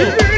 Whoa.